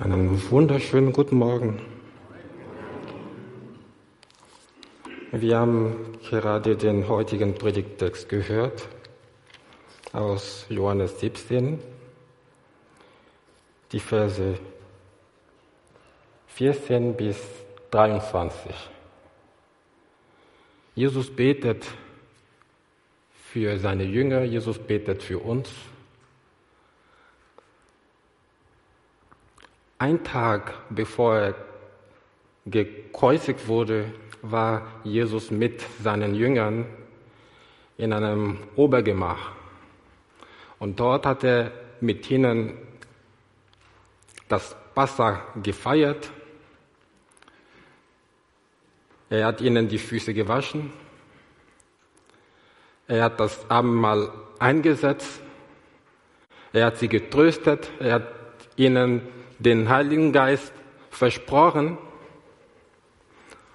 Einen wunderschönen guten Morgen. Wir haben gerade den heutigen Predigttext gehört aus Johannes 17, die Verse 14 bis 23. Jesus betet für seine Jünger, Jesus betet für uns. Ein Tag bevor er gekreuzigt wurde, war Jesus mit seinen Jüngern in einem Obergemach. Und dort hat er mit ihnen das Passa gefeiert. Er hat ihnen die Füße gewaschen. Er hat das Abendmahl eingesetzt. Er hat sie getröstet. Er hat ihnen den Heiligen Geist versprochen.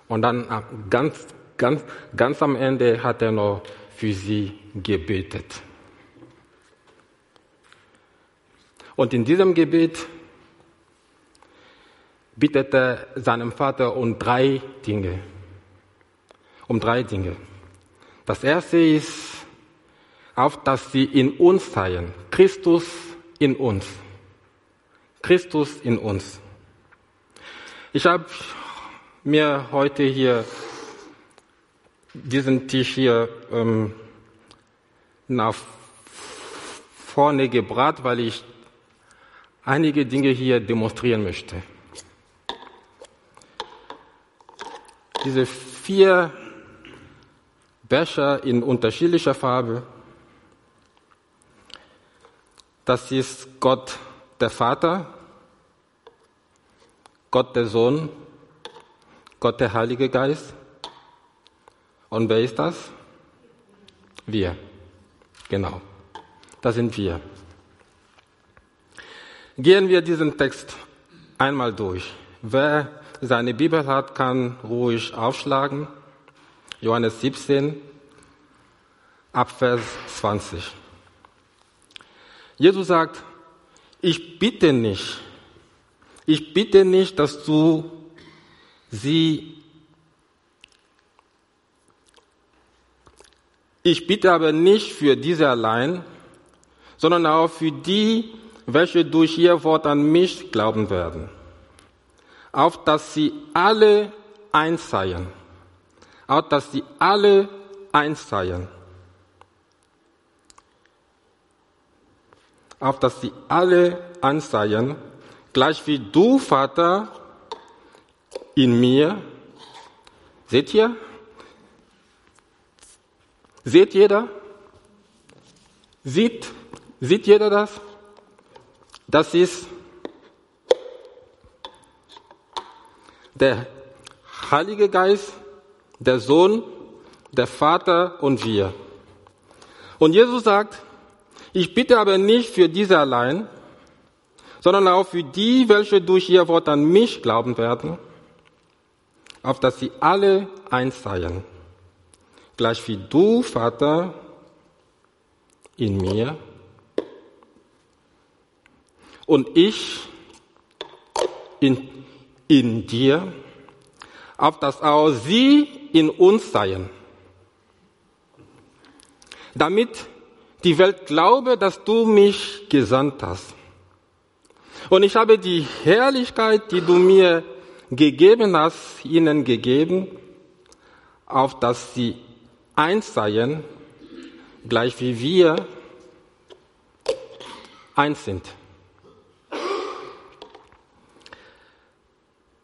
Und dann ganz, ganz, ganz am Ende hat er noch für sie gebetet. Und in diesem Gebet bittet er seinem Vater um drei Dinge. Um drei Dinge. Das erste ist, auf dass sie in uns seien. Christus in uns. Christus in uns. Ich habe mir heute hier diesen Tisch hier ähm, nach vorne gebracht, weil ich einige Dinge hier demonstrieren möchte. Diese vier Becher in unterschiedlicher Farbe, das ist Gott der Vater, Gott der Sohn, Gott der Heilige Geist. Und wer ist das? Wir. Genau. Das sind wir. Gehen wir diesen Text einmal durch. Wer seine Bibel hat, kann ruhig aufschlagen. Johannes 17, Abvers 20. Jesus sagt, ich bitte nicht, ich bitte nicht, dass du sie, ich bitte aber nicht für diese allein, sondern auch für die, welche durch ihr Wort an mich glauben werden, auf dass sie alle eins seien, auf dass sie alle eins seien. Auf dass sie alle anseien, gleich wie du, Vater, in mir. Seht ihr? Seht jeder? Sieht, sieht jeder das? Das ist der Heilige Geist, der Sohn, der Vater und wir. Und Jesus sagt, ich bitte aber nicht für diese allein, sondern auch für die, welche durch ihr Wort an mich glauben werden, auf dass sie alle eins seien, gleich wie du, Vater, in mir und ich in, in dir, auf dass auch sie in uns seien, damit die Welt glaube, dass du mich gesandt hast. Und ich habe die Herrlichkeit, die du mir gegeben hast, ihnen gegeben, auf dass sie eins seien, gleich wie wir eins sind.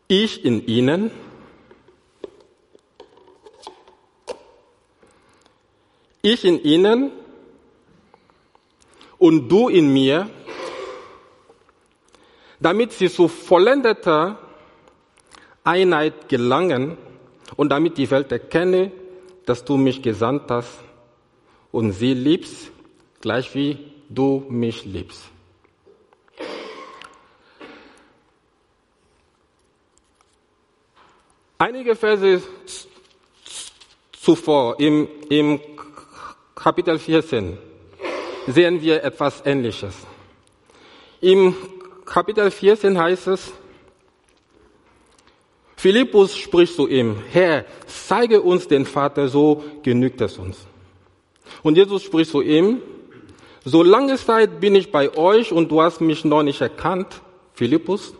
Ich in ihnen, ich in ihnen und du in mir, damit sie zu vollendeter Einheit gelangen und damit die Welt erkenne, dass du mich gesandt hast und sie liebst, gleich wie du mich liebst. Einige Verse zuvor im, im Kapitel 14 sehen wir etwas Ähnliches. Im Kapitel 14 heißt es, Philippus spricht zu ihm, Herr, zeige uns den Vater, so genügt es uns. Und Jesus spricht zu ihm, so lange Zeit bin ich bei euch und du hast mich noch nicht erkannt, Philippus.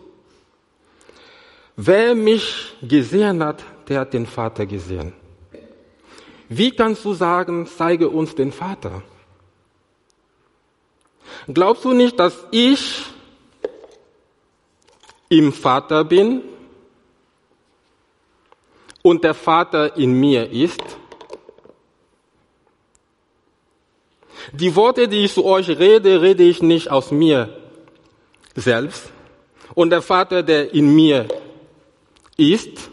Wer mich gesehen hat, der hat den Vater gesehen. Wie kannst du sagen, zeige uns den Vater? Glaubst du nicht, dass ich im Vater bin und der Vater in mir ist? Die Worte, die ich zu euch rede, rede ich nicht aus mir selbst. Und der Vater, der in mir ist,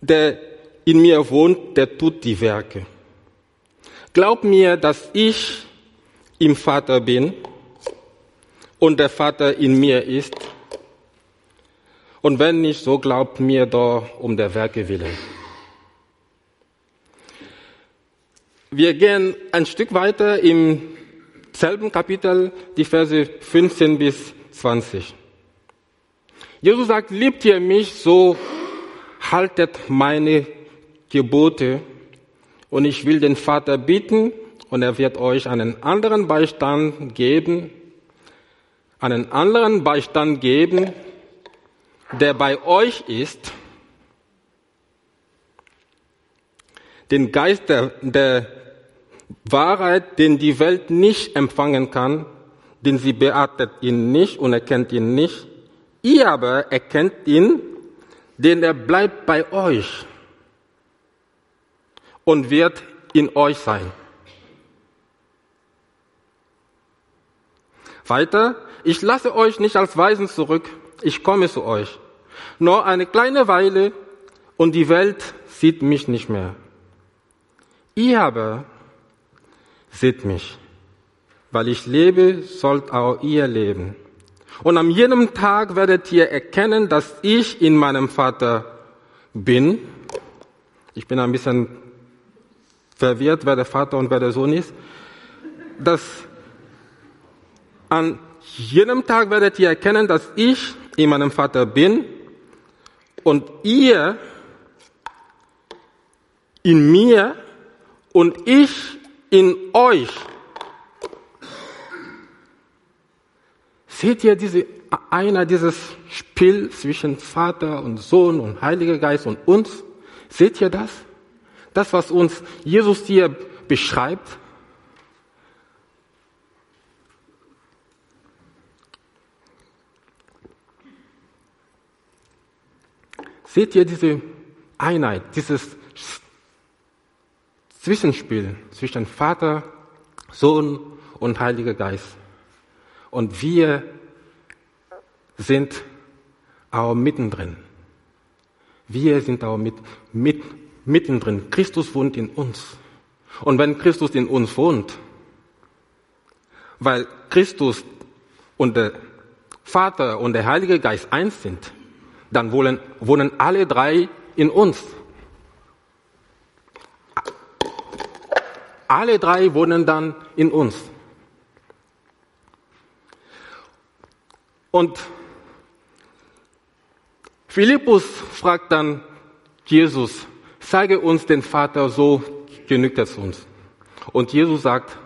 der in mir wohnt, der tut die Werke. Glaub mir, dass ich im Vater bin und der Vater in mir ist. Und wenn nicht, so glaubt mir doch um der Werke willen. Wir gehen ein Stück weiter im selben Kapitel, die Verse 15 bis 20. Jesus sagt, liebt ihr mich, so haltet meine Gebote. Und ich will den Vater bitten, und er wird euch einen anderen Beistand geben, einen anderen Beistand geben, der bei euch ist, den Geist der, der Wahrheit, den die Welt nicht empfangen kann, denn sie beachtet ihn nicht und erkennt ihn nicht. Ihr aber erkennt ihn, denn er bleibt bei euch und wird in euch sein. Weiter, ich lasse euch nicht als Weisen zurück, ich komme zu euch. Nur eine kleine Weile und die Welt sieht mich nicht mehr. Ihr aber seht mich. Weil ich lebe, sollt auch ihr leben. Und an jedem Tag werdet ihr erkennen, dass ich in meinem Vater bin. Ich bin ein bisschen verwirrt, wer der Vater und wer der Sohn ist. Dass an jedem Tag werdet ihr erkennen, dass ich in meinem Vater bin und ihr in mir und ich in euch. Seht ihr diese einer dieses Spiel zwischen Vater und Sohn und Heiliger Geist und uns? Seht ihr das? Das, was uns Jesus hier beschreibt? Seht ihr diese Einheit, dieses Zwischenspiel zwischen Vater, Sohn und Heiliger Geist. Und wir sind auch mittendrin. Wir sind auch mit, mit, mittendrin. Christus wohnt in uns. Und wenn Christus in uns wohnt, weil Christus und der Vater und der Heilige Geist eins sind, dann wohnen, wohnen alle drei in uns. Alle drei wohnen dann in uns. Und Philippus fragt dann Jesus, zeige uns den Vater, so genügt es uns. Und Jesus sagt,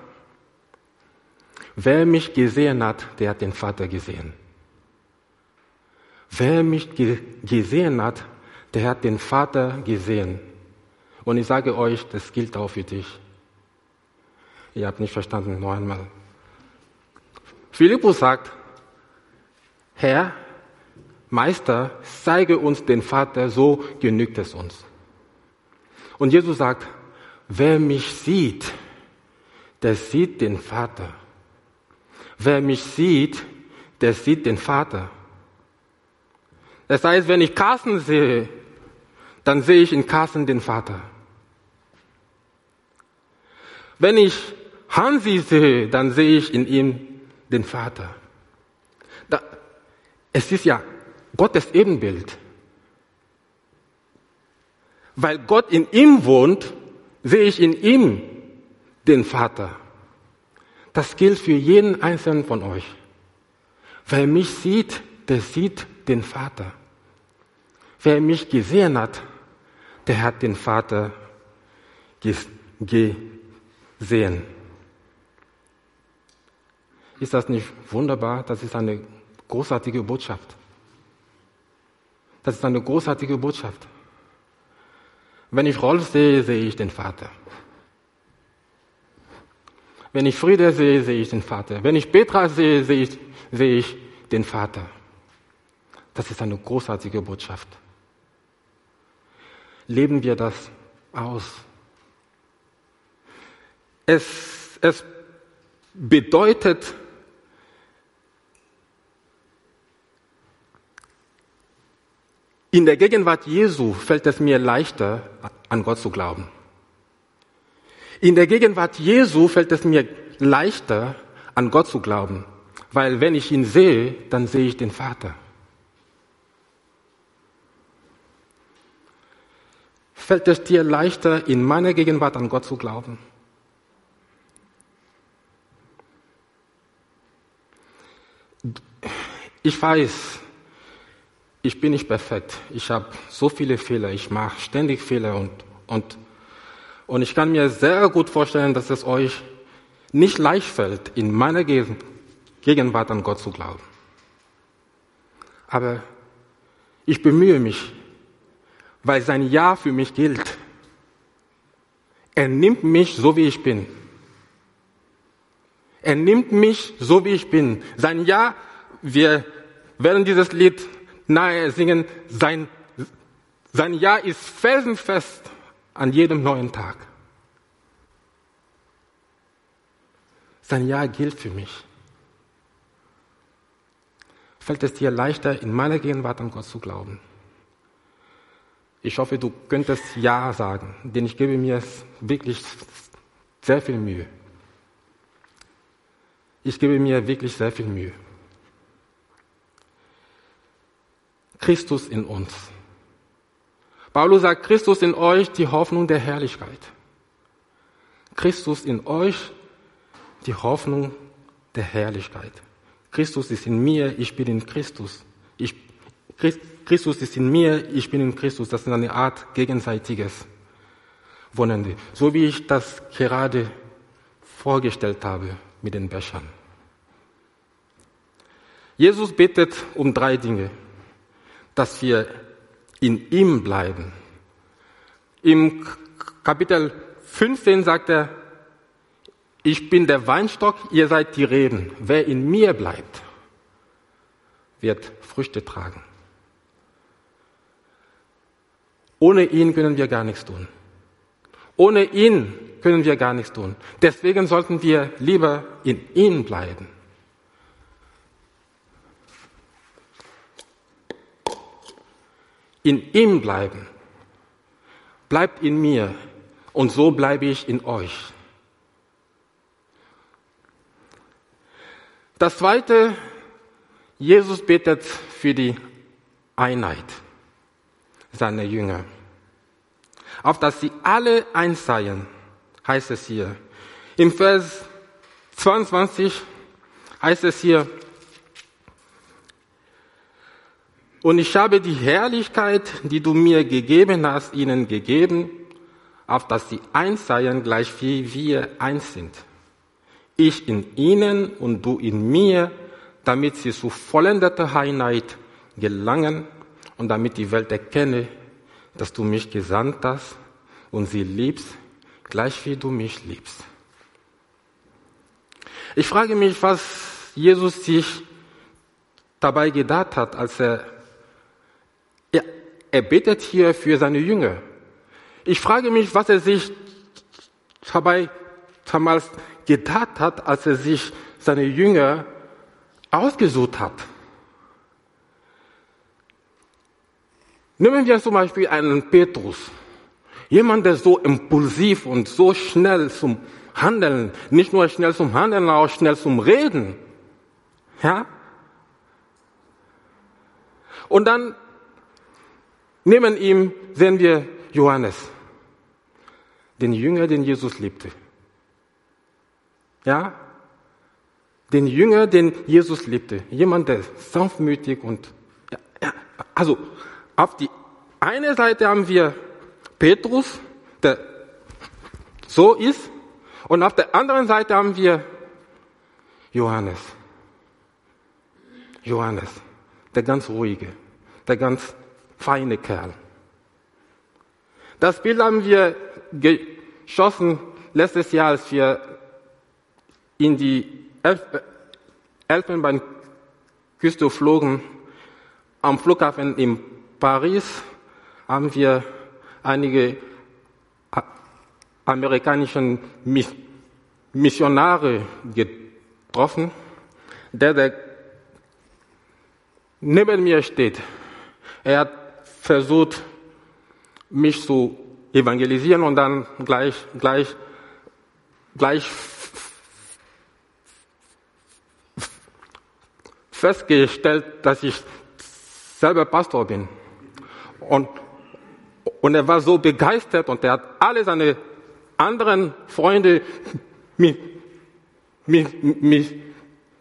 wer mich gesehen hat, der hat den Vater gesehen. Wer mich gesehen hat, der hat den Vater gesehen. Und ich sage euch, das gilt auch für dich. Ihr habt nicht verstanden, noch einmal. Philippus sagt, Herr, Meister, zeige uns den Vater, so genügt es uns. Und Jesus sagt, wer mich sieht, der sieht den Vater. Wer mich sieht, der sieht den Vater. Das heißt, wenn ich Carsten sehe, dann sehe ich in Carsten den Vater. Wenn ich Hansi sehe, dann sehe ich in ihm den Vater. Da, es ist ja Gottes Ebenbild. Weil Gott in ihm wohnt, sehe ich in ihm den Vater. Das gilt für jeden einzelnen von euch. Wer mich sieht, der sieht den Vater. Wer mich gesehen hat, der hat den Vater gesehen. Ist das nicht wunderbar? Das ist eine großartige Botschaft. Das ist eine großartige Botschaft. Wenn ich Rolf sehe, sehe ich den Vater. Wenn ich Friede sehe, sehe ich den Vater. Wenn ich Petra sehe, sehe ich, sehe ich den Vater. Das ist eine großartige Botschaft. Leben wir das aus. Es, es bedeutet, in der Gegenwart Jesu fällt es mir leichter, an Gott zu glauben. In der Gegenwart Jesu fällt es mir leichter, an Gott zu glauben, weil wenn ich ihn sehe, dann sehe ich den Vater. Fällt es dir leichter, in meiner Gegenwart an Gott zu glauben? Ich weiß, ich bin nicht perfekt. Ich habe so viele Fehler. Ich mache ständig Fehler und, und und ich kann mir sehr gut vorstellen, dass es euch nicht leicht fällt, in meiner Gegenwart an Gott zu glauben. Aber ich bemühe mich, weil sein Ja für mich gilt. Er nimmt mich so, wie ich bin. Er nimmt mich so, wie ich bin. Sein Ja, wir werden dieses Lied nahe singen, sein, sein Ja ist felsenfest an jedem neuen Tag. Sein Ja gilt für mich. Fällt es dir leichter, in meiner Gegenwart an Gott zu glauben? Ich hoffe, du könntest Ja sagen, denn ich gebe mir wirklich sehr viel Mühe. Ich gebe mir wirklich sehr viel Mühe. Christus in uns. Paulus sagt, Christus in euch die Hoffnung der Herrlichkeit. Christus in euch die Hoffnung der Herrlichkeit. Christus ist in mir, ich bin in Christus. Ich, Christus ist in mir, ich bin in Christus. Das ist eine Art gegenseitiges Wonende. So wie ich das gerade vorgestellt habe mit den Bechern. Jesus bittet um drei Dinge. Dass wir in ihm bleiben. Im Kapitel 15 sagt er, ich bin der Weinstock, ihr seid die Reben. Wer in mir bleibt, wird Früchte tragen. Ohne ihn können wir gar nichts tun. Ohne ihn können wir gar nichts tun. Deswegen sollten wir lieber in ihm bleiben. in ihm bleiben. Bleibt in mir und so bleibe ich in euch. Das zweite, Jesus betet für die Einheit seiner Jünger. Auf dass sie alle eins seien, heißt es hier. Im Vers 22 heißt es hier, Und ich habe die Herrlichkeit, die du mir gegeben hast, ihnen gegeben, auf dass sie eins seien, gleich wie wir eins sind. Ich in ihnen und du in mir, damit sie zu vollendeter Einheit gelangen und damit die Welt erkenne, dass du mich gesandt hast und sie liebst, gleich wie du mich liebst. Ich frage mich, was Jesus sich dabei gedacht hat, als er er betet hier für seine Jünger. Ich frage mich, was er sich dabei damals gedacht hat, als er sich seine Jünger ausgesucht hat. Nehmen wir zum Beispiel einen Petrus. Jemand, der so impulsiv und so schnell zum Handeln, nicht nur schnell zum Handeln, auch schnell zum Reden. Ja? Und dann Neben ihm sehen wir Johannes, den Jünger, den Jesus liebte. Ja? den Jünger, den Jesus liebte. Jemand, der sanftmütig und, ja, ja, also, auf die eine Seite haben wir Petrus, der so ist, und auf der anderen Seite haben wir Johannes. Johannes, der ganz ruhige, der ganz feine Kerl. Das Bild haben wir geschossen letztes Jahr, als wir in die Elf Elfenbeinküste flogen. Am Flughafen in Paris haben wir einige amerikanischen Missionare getroffen. Der, der neben mir steht, er hat versucht, mich zu evangelisieren und dann gleich, gleich, gleich festgestellt, dass ich selber Pastor bin. Und, und er war so begeistert und er hat alle seine anderen Freunde,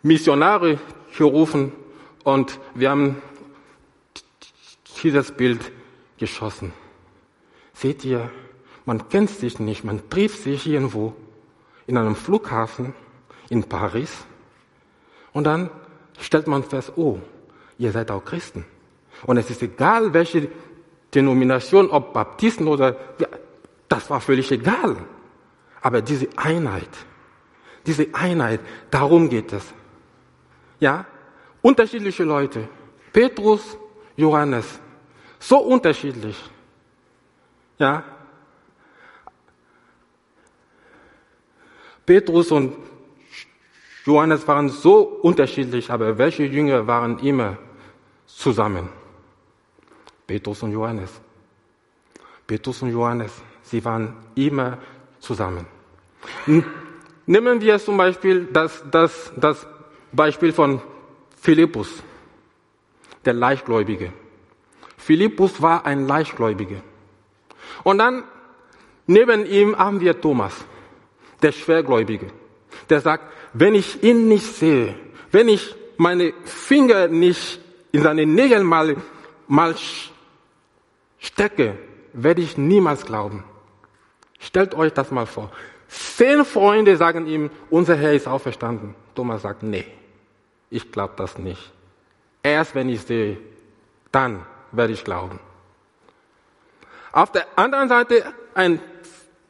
Missionare gerufen und wir haben dieses Bild geschossen. Seht ihr, man kennt sich nicht, man trifft sich irgendwo in einem Flughafen in Paris und dann stellt man fest, oh, ihr seid auch Christen. Und es ist egal, welche Denomination, ob Baptisten oder, ja, das war völlig egal. Aber diese Einheit, diese Einheit, darum geht es. Ja, unterschiedliche Leute. Petrus, Johannes, so unterschiedlich. Ja. Petrus und Johannes waren so unterschiedlich, aber welche Jünger waren immer zusammen? Petrus und Johannes. Petrus und Johannes, sie waren immer zusammen. Nehmen wir zum Beispiel das, das, das Beispiel von Philippus, der Leichtgläubige. Philippus war ein Leichtgläubiger. Und dann neben ihm haben wir Thomas, der Schwergläubige, der sagt, wenn ich ihn nicht sehe, wenn ich meine Finger nicht in seine Nägel mal, mal stecke, werde ich niemals glauben. Stellt euch das mal vor. Zehn Freunde sagen ihm, unser Herr ist auferstanden. Thomas sagt, nee, ich glaube das nicht. Erst wenn ich sehe, dann werde ich glauben. Auf der anderen Seite ein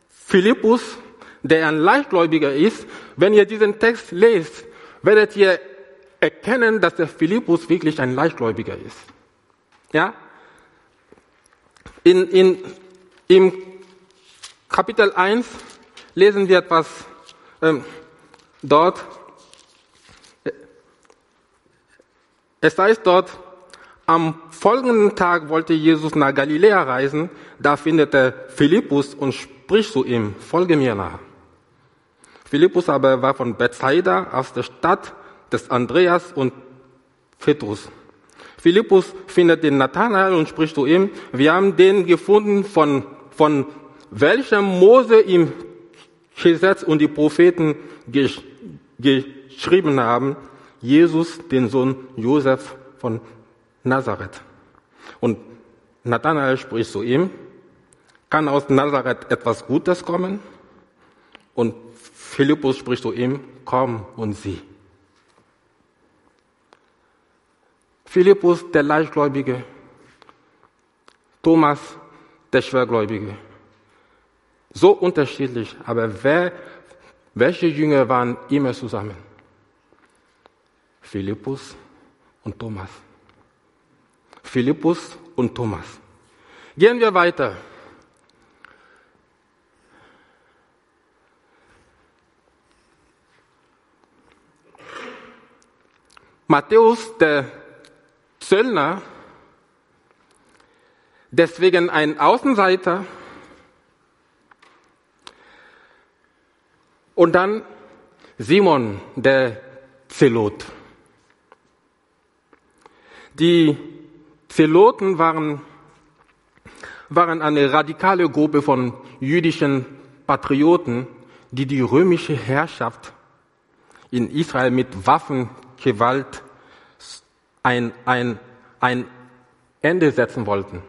Philippus, der ein Leichtgläubiger ist. Wenn ihr diesen Text lest, werdet ihr erkennen, dass der Philippus wirklich ein Leichtgläubiger ist. Ja? In, in, Im Kapitel 1 lesen wir etwas ähm, dort. Es heißt dort, am folgenden Tag wollte Jesus nach Galiläa reisen, da findet er Philippus und spricht zu ihm, folge mir nach. Philippus aber war von Bethsaida aus der Stadt des Andreas und Petrus. Philippus findet den Nathanael und spricht zu ihm, wir haben den gefunden, von, von welchem Mose im Gesetz und die Propheten gesch geschrieben haben, Jesus, den Sohn Josef von Nazareth. Und Nathanael spricht zu ihm, kann aus Nazareth etwas Gutes kommen? Und Philippus spricht zu ihm, komm und sieh. Philippus, der Leichtgläubige, Thomas, der Schwergläubige. So unterschiedlich, aber wer, welche Jünger waren immer zusammen? Philippus und Thomas. Philippus und Thomas. Gehen wir weiter. Matthäus, der Zöllner, deswegen ein Außenseiter, und dann Simon, der Zelot. Die Zeloten waren, waren eine radikale Gruppe von jüdischen Patrioten, die die römische Herrschaft in Israel mit Waffengewalt ein, ein, ein Ende setzen wollten.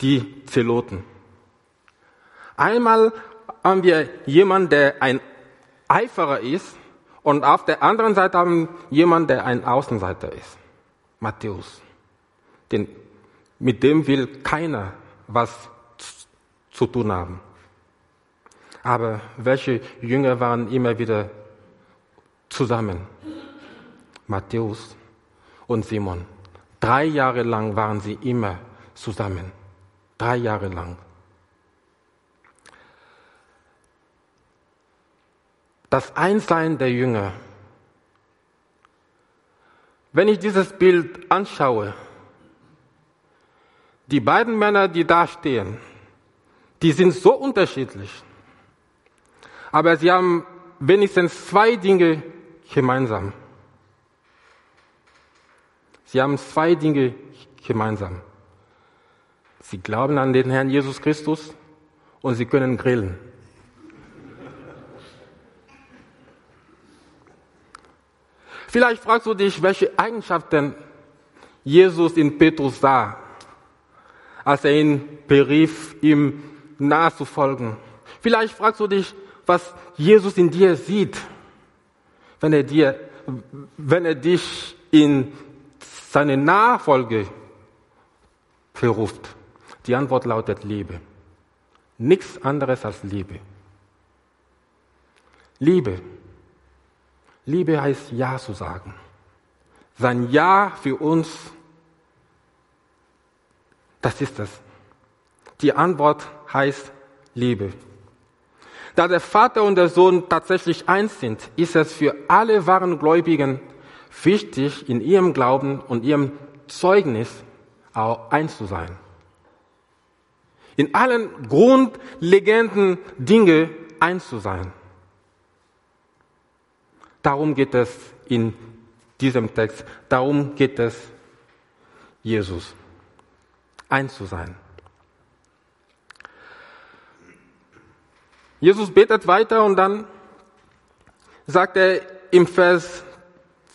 Die Zeloten. Einmal haben wir jemanden, der ein Eiferer ist und auf der anderen Seite haben wir jemanden, der ein Außenseiter ist. Matthäus. Den, mit dem will keiner was zu tun haben. Aber welche Jünger waren immer wieder zusammen? Matthäus und Simon. Drei Jahre lang waren sie immer zusammen. Drei Jahre lang. Das Einssein der Jünger. Wenn ich dieses Bild anschaue, die beiden Männer, die da stehen, die sind so unterschiedlich. Aber sie haben wenigstens zwei Dinge gemeinsam. Sie haben zwei Dinge gemeinsam. Sie glauben an den Herrn Jesus Christus und sie können grillen. Vielleicht fragst du dich, welche Eigenschaften Jesus in Petrus sah, als er ihn berief, ihm nachzufolgen. Vielleicht fragst du dich, was Jesus in dir sieht, wenn er dir, wenn er dich in seine Nachfolge beruft. Die Antwort lautet Liebe. Nichts anderes als Liebe. Liebe. Liebe heißt Ja zu sagen. Sein Ja für uns, das ist es. Die Antwort heißt Liebe. Da der Vater und der Sohn tatsächlich eins sind, ist es für alle wahren Gläubigen wichtig, in ihrem Glauben und ihrem Zeugnis auch eins zu sein. In allen grundlegenden Dingen eins zu sein. Darum geht es in diesem Text. Darum geht es Jesus. Eins zu sein. Jesus betet weiter und dann sagt er im Vers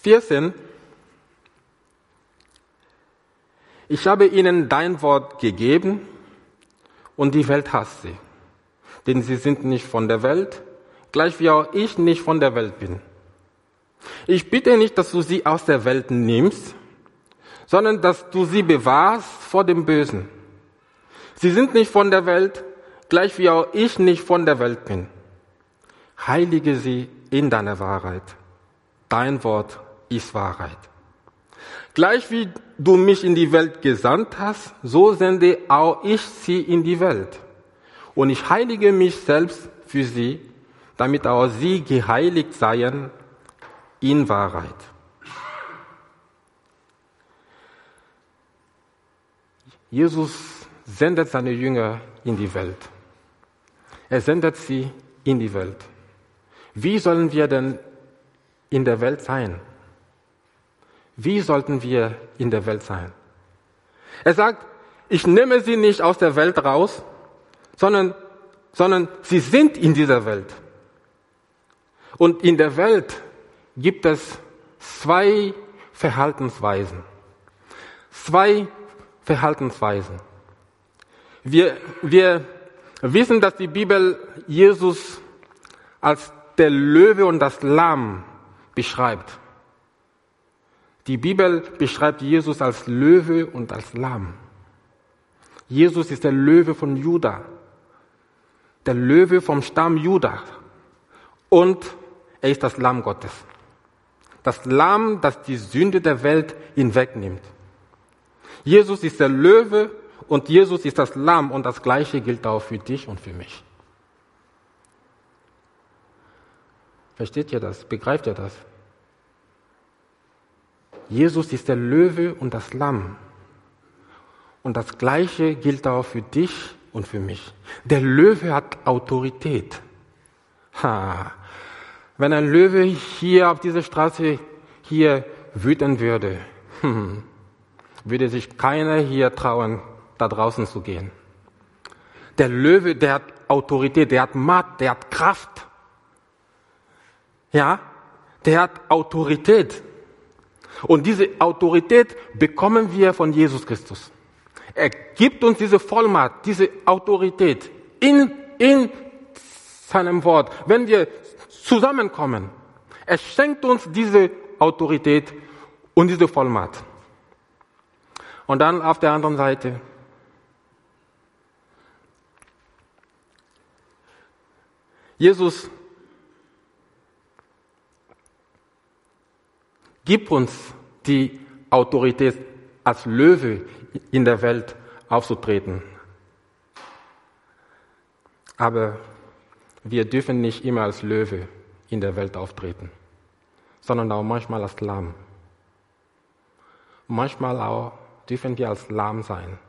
14, ich habe ihnen dein Wort gegeben und die Welt hasst sie, denn sie sind nicht von der Welt, gleich wie auch ich nicht von der Welt bin. Ich bitte nicht, dass du sie aus der Welt nimmst, sondern dass du sie bewahrst vor dem Bösen. Sie sind nicht von der Welt, gleich wie auch ich nicht von der Welt bin. Heilige sie in deiner Wahrheit. Dein Wort ist Wahrheit. Gleich wie du mich in die Welt gesandt hast, so sende auch ich sie in die Welt. Und ich heilige mich selbst für sie, damit auch sie geheiligt seien in Wahrheit. Jesus sendet seine Jünger in die Welt. Er sendet sie in die Welt. Wie sollen wir denn in der Welt sein? Wie sollten wir in der Welt sein? Er sagt, ich nehme sie nicht aus der Welt raus, sondern, sondern sie sind in dieser Welt. Und in der Welt gibt es zwei Verhaltensweisen. Zwei Verhaltensweisen. Wir, wir wissen, dass die Bibel Jesus als der Löwe und das Lamm beschreibt. Die Bibel beschreibt Jesus als Löwe und als Lamm. Jesus ist der Löwe von Juda, der Löwe vom Stamm Juda und er ist das Lamm Gottes. Das Lamm, das die Sünde der Welt hinwegnimmt. Jesus ist der Löwe und Jesus ist das Lamm und das Gleiche gilt auch für dich und für mich. Versteht ihr das? Begreift ihr das? Jesus ist der Löwe und das Lamm. Und das Gleiche gilt auch für dich und für mich. Der Löwe hat Autorität. Ha. Wenn ein Löwe hier auf dieser Straße hier wüten würde, hm, würde sich keiner hier trauen, da draußen zu gehen. Der Löwe, der hat Autorität, der hat Macht, der hat Kraft. ja, der hat Autorität. Und diese Autorität bekommen wir von Jesus Christus. Er gibt uns diese Vollmacht, diese Autorität in, in seinem Wort. Wenn wir zusammenkommen, er schenkt uns diese Autorität und diese Vollmacht. Und dann auf der anderen Seite, Jesus gibt uns die Autorität als Löwe in der Welt aufzutreten. Aber wir dürfen nicht immer als Löwe in der Welt auftreten, sondern auch manchmal als Lamm. Manchmal auch dürfen wir als Lamm sein.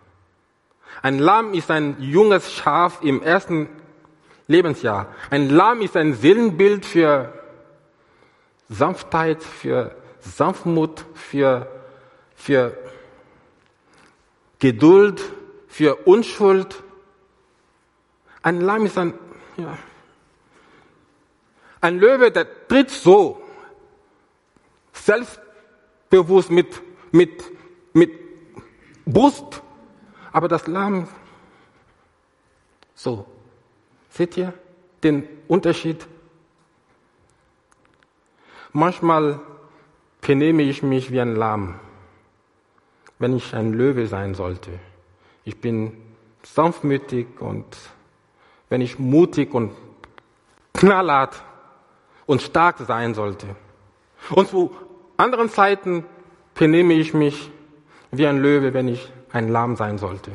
Ein Lamm ist ein junges Schaf im ersten Lebensjahr. Ein Lamm ist ein Seelenbild für Sanftheit, für Sanftmut, für, für Geduld, für Unschuld. Ein Lamm ist ein, ja, ein Löwe, der tritt so, selbstbewusst mit, mit, mit Brust, aber das Lamm so. Seht ihr den Unterschied? Manchmal benehme ich mich wie ein Lamm, wenn ich ein Löwe sein sollte. Ich bin sanftmütig und wenn ich mutig und knallhart und stark sein sollte. Und zu anderen Zeiten benehme ich mich wie ein Löwe, wenn ich ein Lamm sein sollte.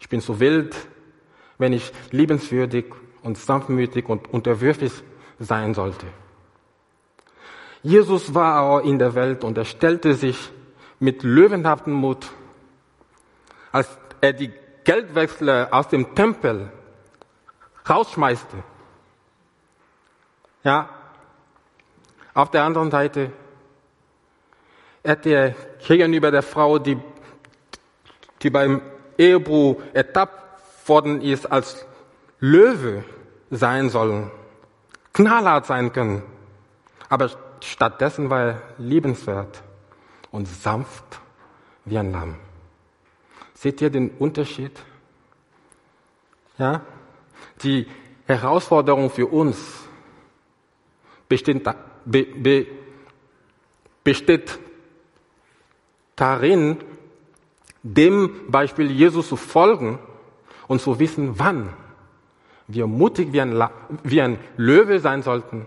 Ich bin so wild, wenn ich liebenswürdig und sanftmütig und unterwürfig sein sollte. Jesus war auch in der Welt und er stellte sich mit löwenhaftem Mut, als er die Geldwechsler aus dem Tempel rausschmeißte. Ja, auf der anderen Seite hat er gegenüber der Frau, die, die beim Ehebruch ertappt worden ist, als Löwe sein sollen, knallhart sein können. Aber stattdessen war er liebenswert und sanft wie ein Lamm. Seht ihr den Unterschied? Ja? Die Herausforderung für uns besteht, be, be, besteht darin, dem Beispiel Jesus zu folgen und zu wissen, wann wir mutig wie ein, wie ein Löwe sein sollten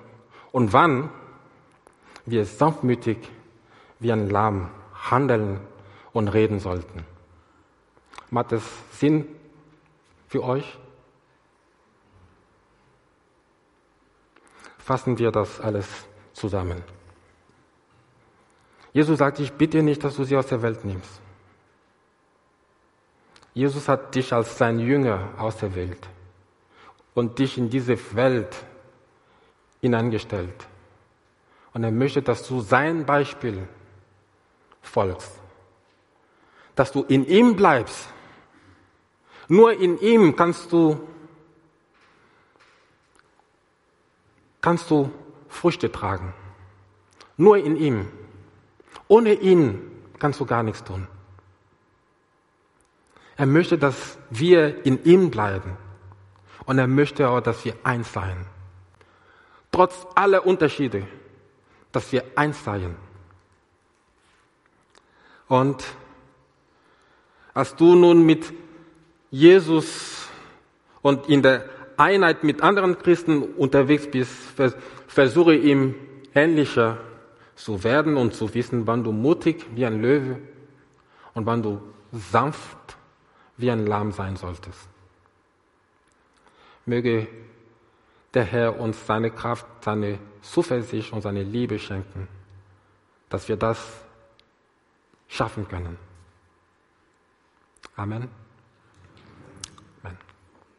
und wann wir sanftmütig wie ein Lamm handeln und reden sollten. Macht das Sinn für euch? Fassen wir das alles zusammen. Jesus sagt, ich bitte nicht, dass du sie aus der Welt nimmst. Jesus hat dich als sein Jünger auserwählt und dich in diese Welt hineingestellt. Und er möchte, dass du sein Beispiel folgst. Dass du in ihm bleibst. Nur in ihm kannst du, kannst du Früchte tragen. Nur in ihm. Ohne ihn kannst du gar nichts tun. Er möchte, dass wir in ihm bleiben. Und er möchte auch, dass wir eins sein. Trotz aller Unterschiede, dass wir eins seien. Und als du nun mit Jesus und in der Einheit mit anderen Christen unterwegs bist, versuche ihm ähnlicher zu werden und zu wissen, wann du mutig wie ein Löwe und wann du sanft wie ein Lamm sein solltest. Möge der Herr uns seine Kraft, seine Zuversicht und seine Liebe schenken, dass wir das schaffen können. Amen.